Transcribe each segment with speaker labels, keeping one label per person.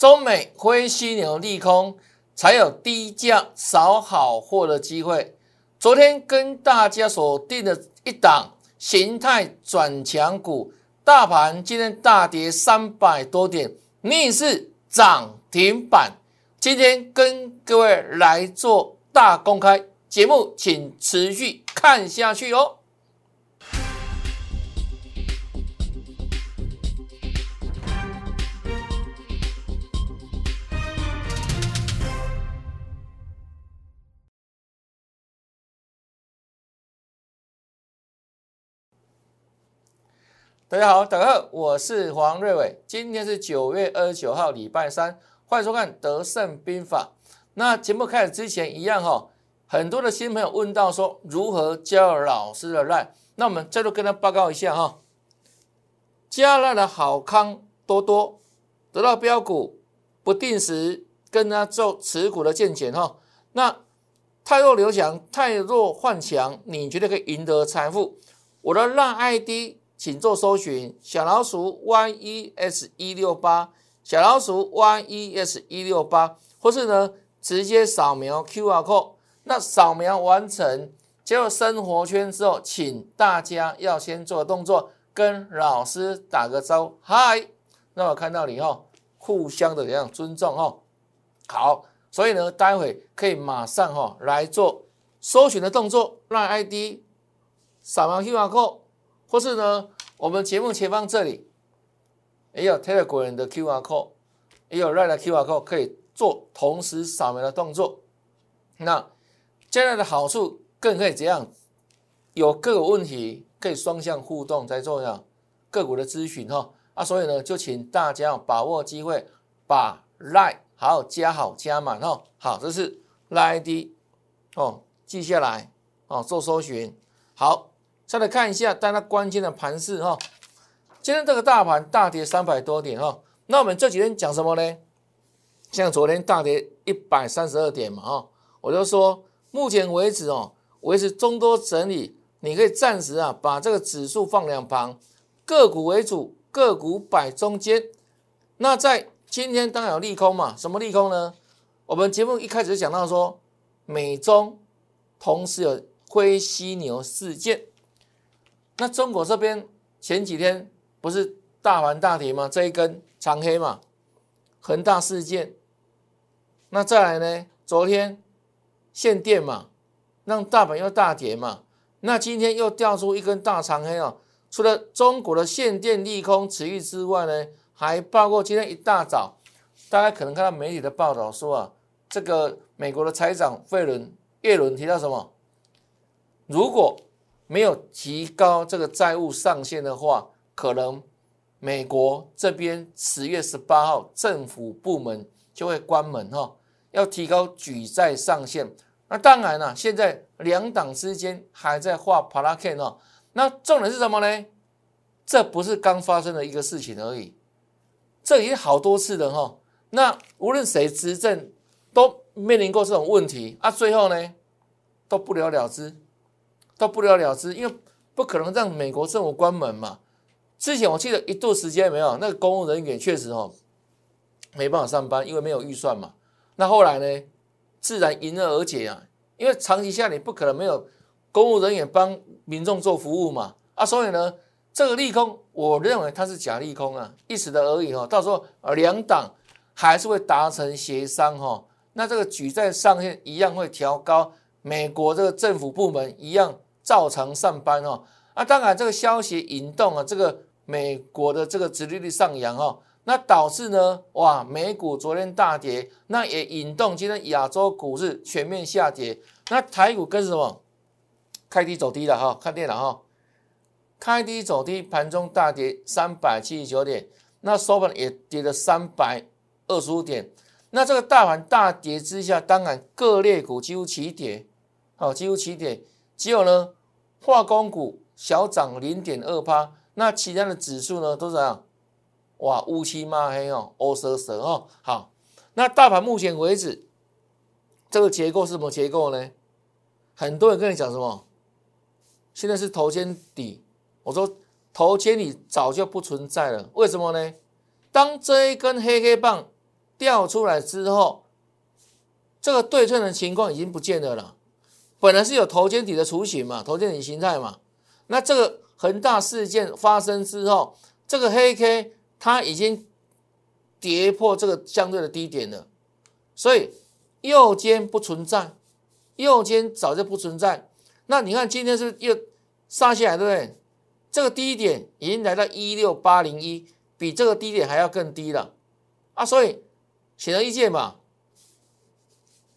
Speaker 1: 中美灰犀牛利空，才有低价扫好货的机会。昨天跟大家锁定的一档形态转强股，大盘今天大跌三百多点，逆势涨停板。今天跟各位来做大公开节目，请持续看下去哦。大家好，大家好，我是黄瑞伟。今天是九月二十九号，礼拜三，欢迎收看《德胜兵法》。那节目开始之前，一样哈，很多的新朋友问到说如何教老师的赖，那我们再度跟他报告一下哈。加赖的好康多多得到标股，不定时跟他做持股的见解哈。那太弱留强，太弱换强，你觉得可以赢得财富？我的让 ID。请做搜寻小老鼠 y e s 一六八，小老鼠 y e s 一六八，或是呢直接扫描 Q R code。那扫描完成进入生活圈之后，请大家要先做动作，跟老师打个招呼，嗨，那我看到你哦，互相的这样尊重哦。好，所以呢，待会可以马上哈来做搜寻的动作，让 I D 扫描 Q R code。或是呢，我们节目前方这里也有 Telegram 的 QR code，也有 Line 的 QR code，可以做同时扫描的动作。那这样的好处更可以这样，有各个问题可以双向互动，在做样个股的咨询哈。啊，所以呢，就请大家把握机会，把 Line 好加好加满哦。好，这是 Line ID 哦，记下来哦，做搜寻好。再来看一下，大家关键的盘势哈。今天这个大盘大跌三百多点哈。那我们这几天讲什么呢？像昨天大跌一百三十二点嘛哈，我就说目前为止哦，维持中多整理，你可以暂时啊把这个指数放两旁，个股为主，个股摆中间。那在今天当然有利空嘛，什么利空呢？我们节目一开始就讲到说，美中同时有灰犀牛事件。那中国这边前几天不是大盘大跌吗？这一根长黑嘛，恒大事件。那再来呢？昨天限电嘛，让大盘又大跌嘛。那今天又掉出一根大长黑哦。除了中国的限电利空持续之外呢，还包括今天一大早，大家可能看到媒体的报道说啊，这个美国的财长费伦耶伦提到什么？如果没有提高这个债务上限的话，可能美国这边十月十八号政府部门就会关门哈。要提高举债上限，那当然了，现在两党之间还在画 p a r a k 哦。那重点是什么呢？这不是刚发生的一个事情而已，这已经好多次了哈。那无论谁执政，都面临过这种问题啊，最后呢都不了了之。都不了了之，因为不可能让美国政府关门嘛。之前我记得一度时间没有，那个公务人员确实哦没办法上班，因为没有预算嘛。那后来呢，自然迎刃而解啊。因为长期下你不可能没有公务人员帮民众做服务嘛。啊，所以呢，这个利空，我认为它是假利空啊，一时的而已哈。到时候呃两党还是会达成协商哈。那这个举债上限一样会调高，美国这个政府部门一样。照常上班哦，啊，当然这个消息引动啊，这个美国的这个殖利率上扬哦，那导致呢，哇，美股昨天大跌，那也引动今天亚洲股市全面下跌，那台股跟什么？开低走低了哈，看电脑哈，开低走低，盘中大跌三百七十九点，那收盘也跌了三百二十五点，那这个大盘大跌之下，当然各类股几乎齐跌，好，几乎齐跌，只有呢。化工股小涨零点二趴，那其他的指数呢都怎样？哇，乌漆抹黑哦，乌蛇蛇哦。好，那大盘目前为止这个结构是什么结构呢？很多人跟你讲什么？现在是头肩底，我说头肩底早就不存在了。为什么呢？当这一根黑黑棒掉出来之后，这个对称的情况已经不见了了。本来是有头肩底的雏形嘛，头肩底形态嘛。那这个恒大事件发生之后，这个黑 K 它已经跌破这个相对的低点了，所以右肩不存在，右肩早就不存在。那你看今天是又杀下来，对不对？这个低点已经来到一六八零一，比这个低点还要更低了啊！所以显而易见嘛，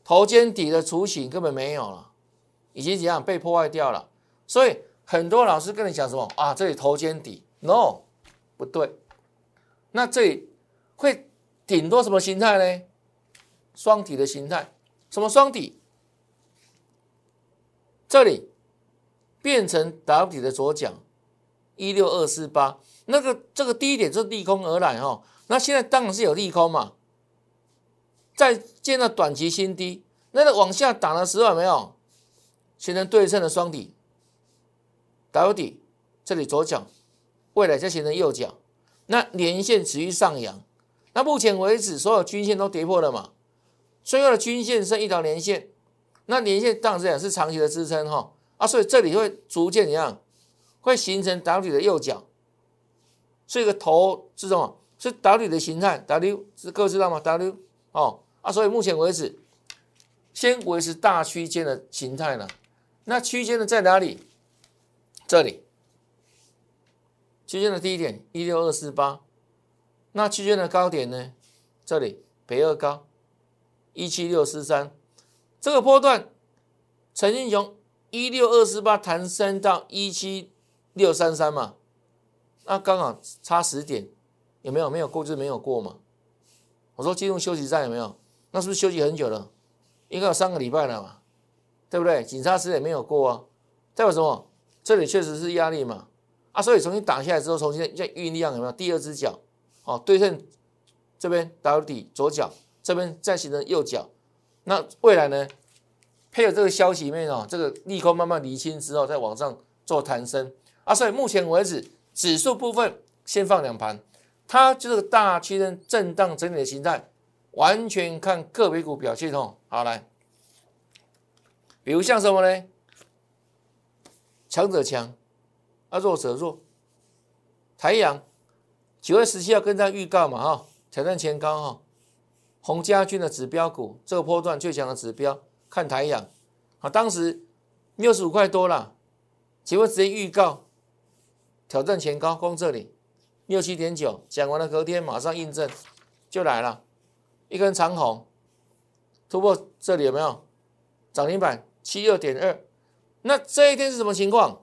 Speaker 1: 头肩底的雏形根本没有了，已经怎样被破坏掉了。所以很多老师跟你讲什么啊？这里头肩底，no，不对。那这里会顶多什么形态呢？双底的形态，什么双底？这里变成 W 底的左脚。一六二四八，那个这个低点是利空而来哈，那现在当然是有利空嘛，再见到短期新低，那个往下打的时候有没有形成对称的双底，W 底这里左脚，未来再形成右脚，那连线持续上扬，那目前为止所有均线都跌破了嘛，最后的均线剩一条连线，那连线当然是讲是长期的支撑哈，啊，所以这里会逐渐怎样？会形成 W 底的右脚，这个头是什么？是 W 底的形态，W 是各位知道吗？W 哦啊，所以目前为止，先维持大区间的形态呢。那区间呢在哪里？这里，区间的低点一六二四八，那区间的高点呢？这里北二高一七六四三，这个波段曾经从一六二四八弹升到一七。六三三嘛，那刚好差十点，有没有？没有过就是没有过嘛。我说进入休息站有没有？那是不是休息很久了？应该有三个礼拜了嘛，对不对？警察十点没有过啊，代表什么？这里确实是压力嘛。啊，所以重新打下来之后，重新再运力量有没有？第二只脚哦，对称这边 W 底左脚，这边再形成右脚。那未来呢？配合这个消息面哦，这个利空慢慢厘清之后，再往上做弹升。啊，所以目前为止，指数部分先放两盘，它就是个大区间震荡整理的形态，完全看个别股表现哦。好来，比如像什么呢？强者强，啊弱者弱。台阳九月十七号跟大家预告嘛哈，挑战前高哈，洪家军的指标股，这个波段最强的指标，看台阳啊，当时六十五块多了，请问直接预告。挑战前高攻这里六七点九，讲完了隔天马上印证就来了，一根长红突破这里有没有涨停板七二点二？那这一天是什么情况？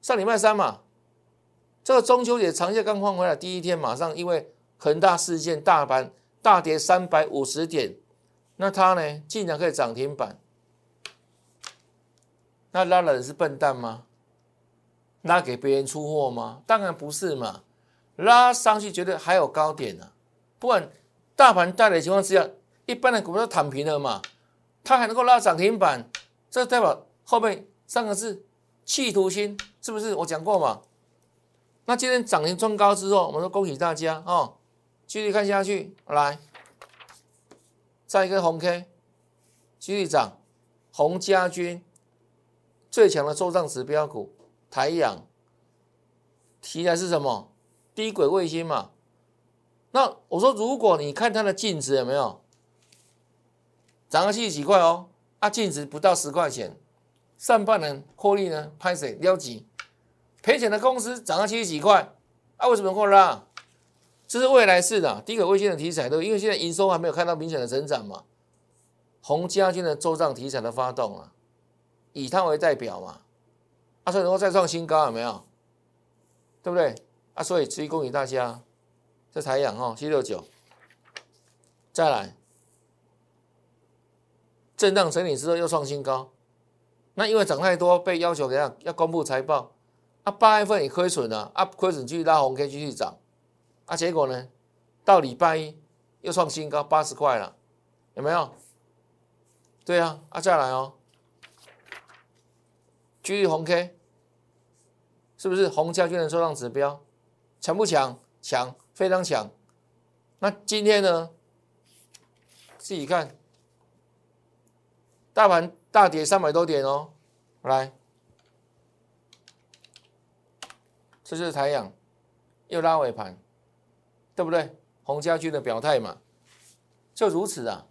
Speaker 1: 上礼拜三嘛，这个中秋节长假刚放回来，第一天马上因为恒大事件，大盘大跌三百五十点，那它呢竟然可以涨停板？那拉人是笨蛋吗？拉给别人出货吗？当然不是嘛！拉上去绝对还有高点呢。不管大盘大的情况之下，一般的股票都躺平了嘛，它还能够拉涨停板，这代表后面三个字企图心是不是？我讲过嘛。那今天涨停创高之后，我们说恭喜大家哦，继续看下去，来，再一根红 K，继续涨，红家军最强的做账指标股。台阳题材是什么？低轨卫星嘛。那我说，如果你看它的净值有没有涨了七十几块哦？啊，净值不到十块钱，上半年获利呢？拍水撩几？赔钱的公司涨了七十几块，啊，为什么会拉？这是未来式的低轨卫星的题材，都，因为现在营收还没有看到明显的成长嘛。红家军的做账题材的发动啊，以它为代表嘛。啊，所以能够再创新高有没有？对不对？啊，所以持续恭喜大家，这台阳哦，七六九，再来，震荡整理之后又创新高，那因为涨太多，被要求怎样？要公布财报，啊，八月份也亏损了，啊，亏损继续拉红 K 继续涨，啊，结果呢，到礼拜一又创新高八十块了，有没有？对啊，啊，再来哦，继续红 K。是不是红家军的收涨指标强不强？强，非常强。那今天呢？自己看，大盘大跌三百多点哦，来，这就是台阳又拉尾盘，对不对？洪家军的表态嘛，就如此啊。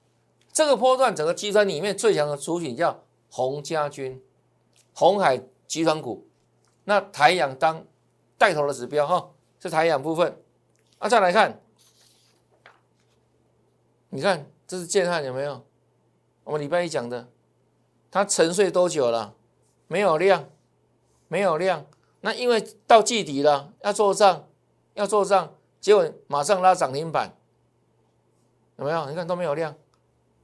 Speaker 1: 这个波段整个集团里面最强的主体叫洪家军，红海集团股，那台阳当带头的指标哈，是台阳部分。啊，再来看，你看这是建汉有没有？我们礼拜一讲的，它沉睡多久了？没有量，没有量。那因为到季底了，要做账，要做账，结果马上拉涨停板，有没有？你看都没有量。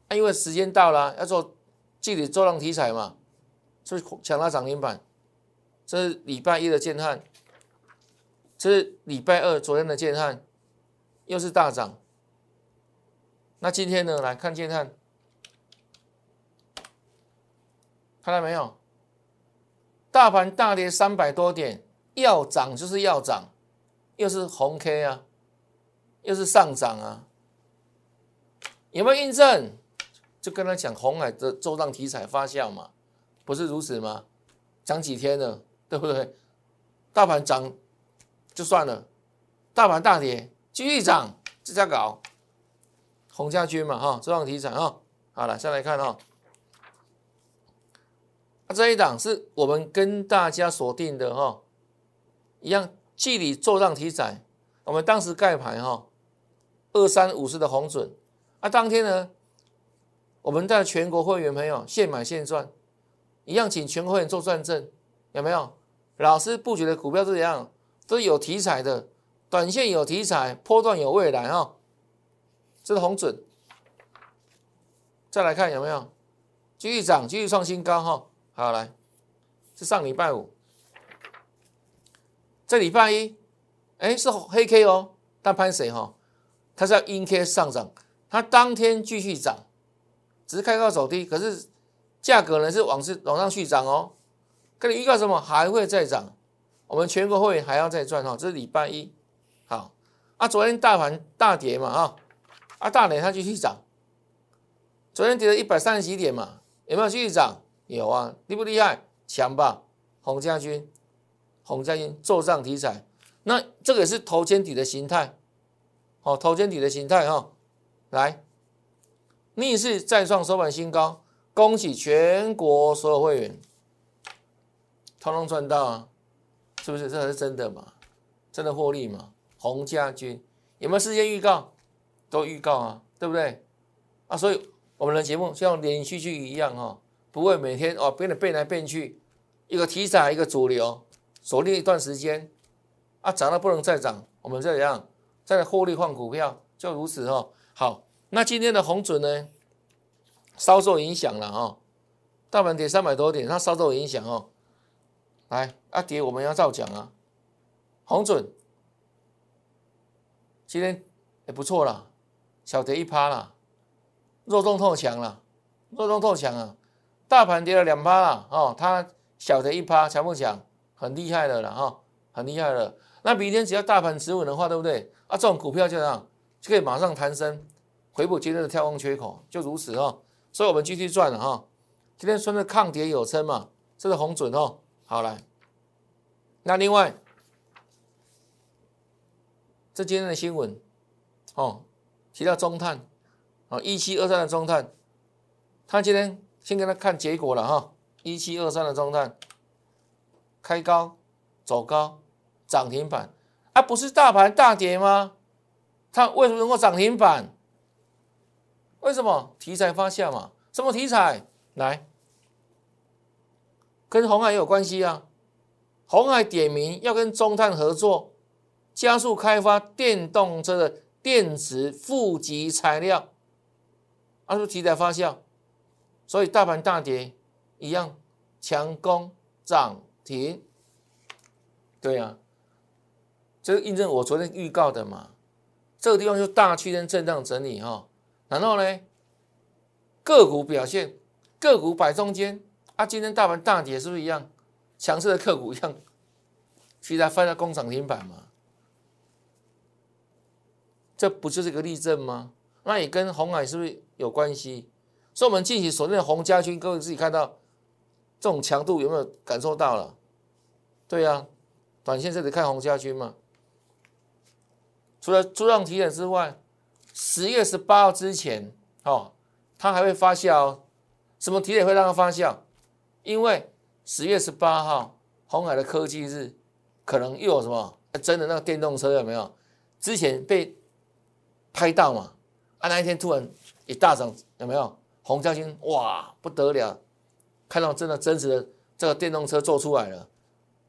Speaker 1: 因为时间到了，要做季底做浪题材嘛，所以抢拉涨停板。这是礼拜一的建汉，这是礼拜二昨天的建汉，又是大涨。那今天呢？来看建汉，看到没有？大盘大跌三百多点，要涨就是要涨，又是红 K 啊，又是上涨啊，有没有印证？就跟他讲红海的周账题材发酵嘛，不是如此吗？涨几天了，对不对？大盘涨就算了，大盘大跌继续涨，这样搞。洪家军嘛，哈，周账题材哈，好了，再来看哈，这一档是我们跟大家锁定的哈，一样，记里做账题材，我们当时盖牌哈，二三五四的红准，啊，当天呢？我们在全国会员朋友现买现赚，一样，请全国会员做转正，有没有？老师布局的股票是怎样？都有题材的，短线有题材，波段有未来哈。这是红准，再来看有没有继续涨，继续创新高哈。好来，是上礼拜五，这礼拜一，哎是黑 K 哦，但潘谁哈？它是要阴 K 上涨，它当天继续涨。只是开高走低，可是价格呢是往是往上续涨哦。跟你预告什么？还会再涨。我们全国会员还要再赚哈。这是礼拜一，好啊。昨天大盘大跌嘛啊，啊大跌它继续涨。昨天跌了一百三十几点嘛，有没有继续涨？有啊，厉不厉害？强吧？洪家军，洪家军做账题材，那这个也是头肩底的形态，好，头肩底的形态哈，来。逆势再创收盘新高，恭喜全国所有会员，通通赚到啊！是不是？这才是真的嘛？真的获利嘛？洪家军有没有事先预告？都预告啊，对不对？啊，所以我们的节目像连续剧一样哈，不会每天哦变得变来变去，一个题材一个主流，锁定一段时间，啊涨到不能再涨，我们这样再获利换股票，就如此哦。好。那今天的红准呢，稍受影响了哈，大盘跌三百多点，它稍受影响哦。来，啊跌我们要照讲啊，红准今天也不错啦，小跌一趴啦，弱中透强啦，弱中透强啊，大盘跌了两趴啦，哦，它小跌一趴，强不强？很厉害的了哈，很厉害的。那明天只要大盘止稳的话，对不对？啊，这种股票就这样，就可以马上弹升。回补今天的跳空缺口，就如此哦，所以我们继续赚了哈。今天说的抗跌有称嘛，这是红准哦。好来，那另外，这今天的新闻哦，提到中碳哦，一七二三的中碳，他今天先给他看结果了哈。一七二三的中碳开高走高涨停板啊，不是大盘大跌吗？它为什么能够涨停板？为什么题材发酵嘛？什么题材？来，跟红海有关系啊！红海点名要跟中碳合作，加速开发电动车的电池负极材料，啊，是题材发酵，所以大盘大跌一样强攻涨停。对呀，这个印证我昨天预告的嘛。这个地方就大区间震荡整理哈。然后呢，个股表现，个股摆中间啊。今天大盘大跌，是不是一样？强势的个股一样，其他放在工厂停板嘛？这不就是个例证吗？那也跟红海是不是有关系？所以，我们近期锁定的红家军，各位自己看到这种强度有没有感受到了？对呀，短线这里看红家军嘛。除了出量提点之外，十月十八号之前，哦，它还会发酵。什么提点会让它发酵？因为十月十八号红海的科技日，可能又有什么真的那个电动车有没有？之前被拍到嘛？啊，那一天突然一大涨，有没有？红家军哇不得了，看到真的真实的这个电动车做出来了，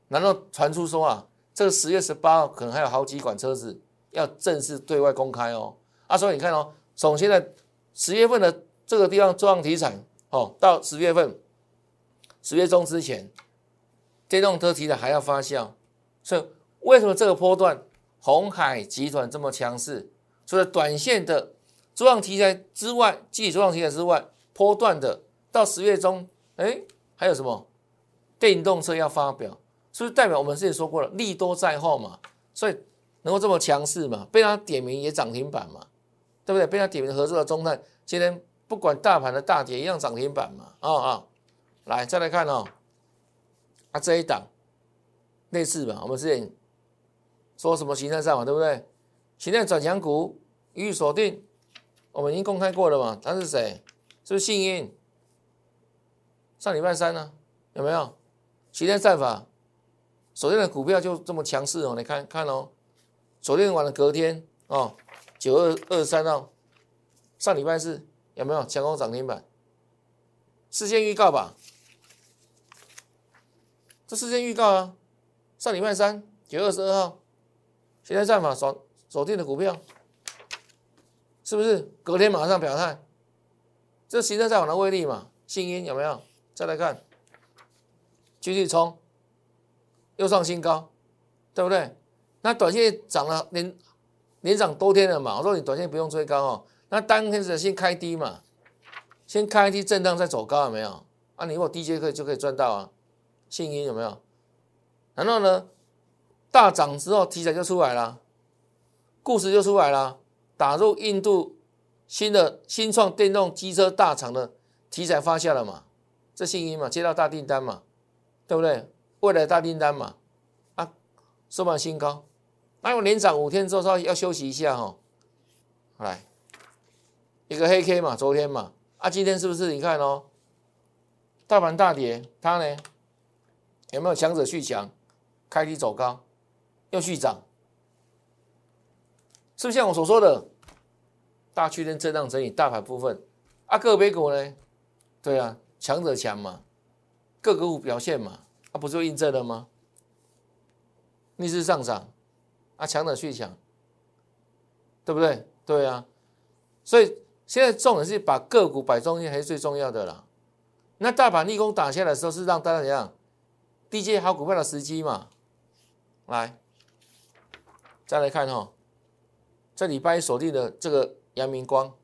Speaker 1: 难道传出说啊，这个十月十八号可能还有好几款车子要正式对外公开哦？啊，所以你看哦，从现在十月份的这个地方重量题材哦，到十月份十月中之前，电动车题材还要发酵，所以为什么这个波段红海集团这么强势？除了短线的。主浪题材之外，继主浪题材之外，波段的到十月中，哎，还有什么电动车要发表，是不是代表我们之前说过了，利多在后嘛？所以能够这么强势嘛？被他点名也涨停板嘛？对不对？被他点名合作的中泰，今天不管大盘的大跌一样涨停板嘛？啊啊，来再来看哦，啊这一档类似吧？我们之前说什么形态上嘛？对不对？形态转强股予以锁定。我们已经公开过了嘛？他是谁？是不是幸运？上礼拜三呢？有没有？齐天战法，昨天的股票就这么强势哦！你看看哦，昨天晚的隔天哦，九二二三号，上礼拜四有没有强攻涨停板？事先预告吧，这事先预告啊！上礼拜三九月二十二号，齐天战法锁锁定的股票。是不是隔天马上表态？这形成在网的威力嘛？信音有没有？再来看，继续冲，又创新高，对不对？那短线涨了连连涨多天了嘛？我说你短线不用追高哦，那当天是先开低嘛，先开低震荡再走高有没有？啊，你如果低阶可以就可以赚到啊，信音有没有？然后呢，大涨之后题材就出来了，故事就出来了。打入印度新的新创电动机车大厂的题材发酵了嘛？这信音嘛，接到大订单嘛，对不对？未来大订单嘛，啊，收盘新高，那我连涨五天之后稍微要休息一下哈。来，一个黑 K 嘛，昨天嘛，啊，今天是不是？你看哦，大盘大跌，它呢有没有强者续强，开低走高，又续涨，是不是像我所说的？大区间震荡整理，大盘部分啊，个别股呢？对啊，强者强嘛，各个股表现嘛，啊，不就印证了吗？逆势上涨，啊，强者去强，对不对？对啊，所以现在重点是把个股摆中间，还是最重要的啦。那大盘逆攻打下来的时候，是让大家怎样低阶好股票的时机嘛？来，再来看哈，这礼拜锁定的这个。阳明光，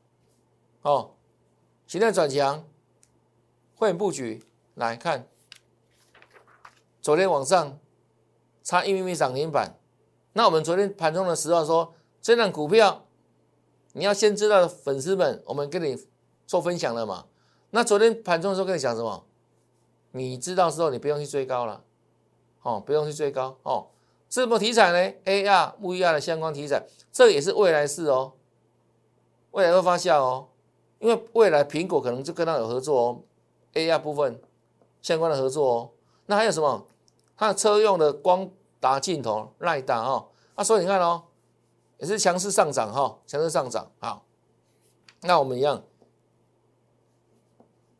Speaker 1: 哦，形态转强，会员布局来看，昨天晚上差一米米涨停板，那我们昨天盘中的时候说，这档股票你要先知道粉丝们，我们跟你做分享了嘛？那昨天盘中的时候跟你讲什么？你知道之后，你不用去追高了，哦，不用去追高哦。什么题材呢？AR、VR 的相关题材，这也是未来式哦。未来会发酵哦，因为未来苹果可能就跟他有合作哦，AR 部分相关的合作哦。那还有什么？它的车用的光达镜头、耐达哦。啊，所以你看哦，也是强势上涨哈，强势上涨。好，那我们一样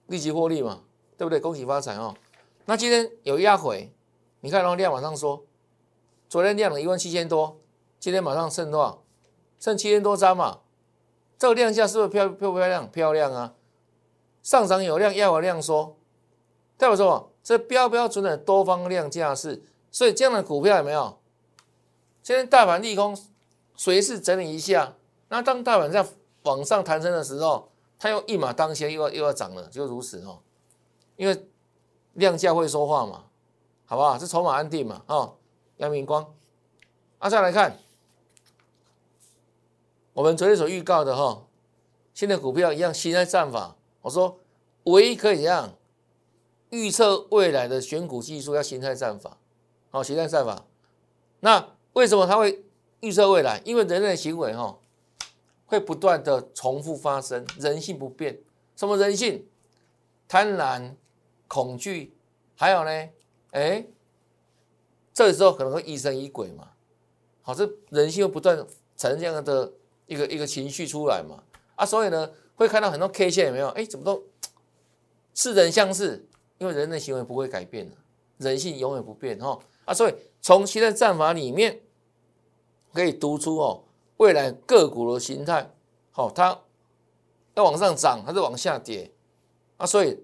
Speaker 1: 立即获利嘛，对不对？恭喜发财哦。那今天有压回，你看哦，量往上说，昨天量了一万七千多，今天马上剩多少？剩七千多张嘛。这个量价是不是漂漂不漂亮？漂亮啊！上涨有量，要有量缩，代表说这标标准的多方量价是，所以这样的股票有没有？现在大盘利空，随时整理一下，那当大盘在往上弹升的时候，它又一马当先，又要又要涨了，就如此哦。因为量价会说话嘛，好不好？是筹码安定嘛，哦，阳明光，啊，再来看。我们昨天所预告的哈，现在股票一样，形态战法。我说，唯一可以这样预测未来的选股技术，要形态战法。好，形态战法。那为什么它会预测未来？因为人类的行为哈，会不断的重复发生，人性不变。什么人性？贪婪、恐惧，还有呢？哎，这时候可能会疑神疑鬼嘛。好，这人性又不断产生这样的一个一个情绪出来嘛。啊，所以呢，会看到很多 K 线有没有？哎，怎么都似人相似？因为人的行为不会改变的，人性永远不变哈。啊，所以从现在战法里面可以读出哦，未来个股的形态，好，它要往上涨还是往下跌？啊，所以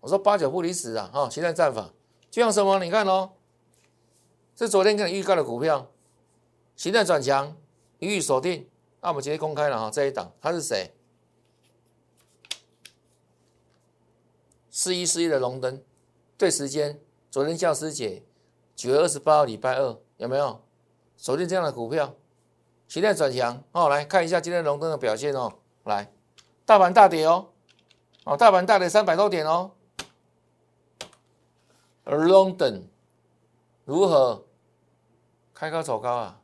Speaker 1: 我说八九不离十啊，哈，现在战法就像什么？你看哦，是昨天跟你预告的股票，形态转强，予以锁定。那我们直接公开了哈，这一档他是谁？四一四一的龙灯，对时间，昨天教师节，九月二十八号礼拜二，有没有锁定这样的股票？期待转强哦，来看一下今天龙灯的表现哦。来，大盘大跌哦，哦，大盘大跌三百多点哦。而龙灯如何开高走高啊？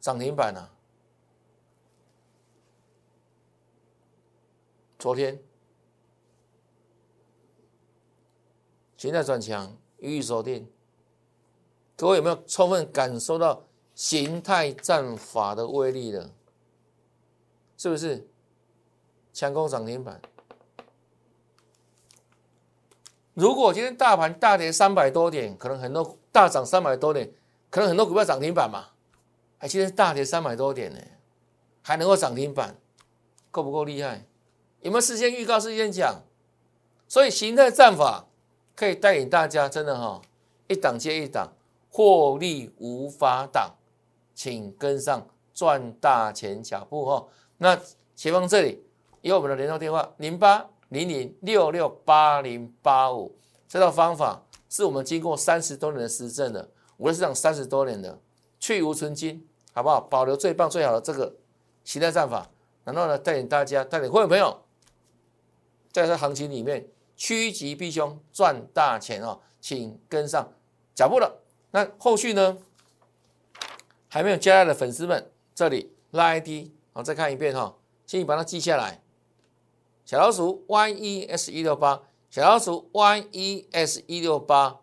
Speaker 1: 涨停板啊！昨天形态转强，予以锁定。各位有没有充分感受到形态战法的威力了？是不是？强攻涨停板。如果今天大盘大跌三百多点，可能很多大涨三百多点，可能很多股票涨停板嘛？还今天大跌三百多点呢，还能够涨停板，够不够厉害？有没有事先预告、事先讲？所以形态战法可以带领大家，真的哈，一档接一档，获利无法挡，请跟上赚大钱脚步哈。那前方这里有我们的联络电话：零八零零六六八零八五。这套方法是我们经过三十多年的实证的，我市场三十多年的去无存金，好不好？保留最棒、最好的这个形态战法，然后呢，带领大家，带领会员朋友。在这行情里面，趋吉避凶，赚大钱哦，请跟上脚步了。那后续呢？还没有加的粉丝们，这里拉 ID，好，再看一遍哈，请你把它记下来。小老鼠 YES 一六八，小老鼠 YES 一六八，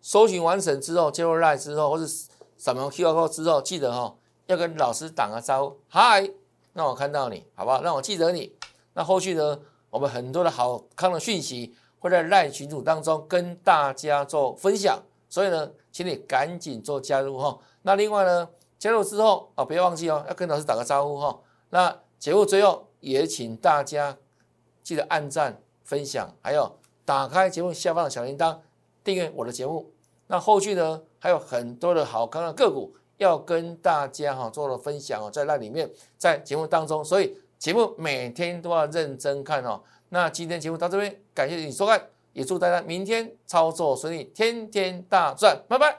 Speaker 1: 搜寻完成之后，接入 Line 之后，或是扫描 QR code 之后，记得哈，要跟老师打个招呼，嗨，让我看到你，好不好？让我记得你。那后续呢？我们很多的好康的讯息会在赖群组当中跟大家做分享，所以呢，请你赶紧做加入哈。那另外呢，加入之后啊，不要忘记哦，要跟老师打个招呼哈。那节目最后也请大家记得按赞、分享，还有打开节目下方的小铃铛，订阅我的节目。那后续呢，还有很多的好康的个股要跟大家哈做了分享哦，在那里面，在节目当中，所以。节目每天都要认真看哦。那今天节目到这边，感谢你收看，也祝大家明天操作顺利，天天大赚，拜拜。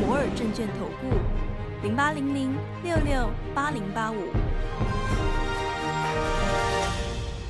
Speaker 2: 摩尔证券投顾零八零零六六八零八五。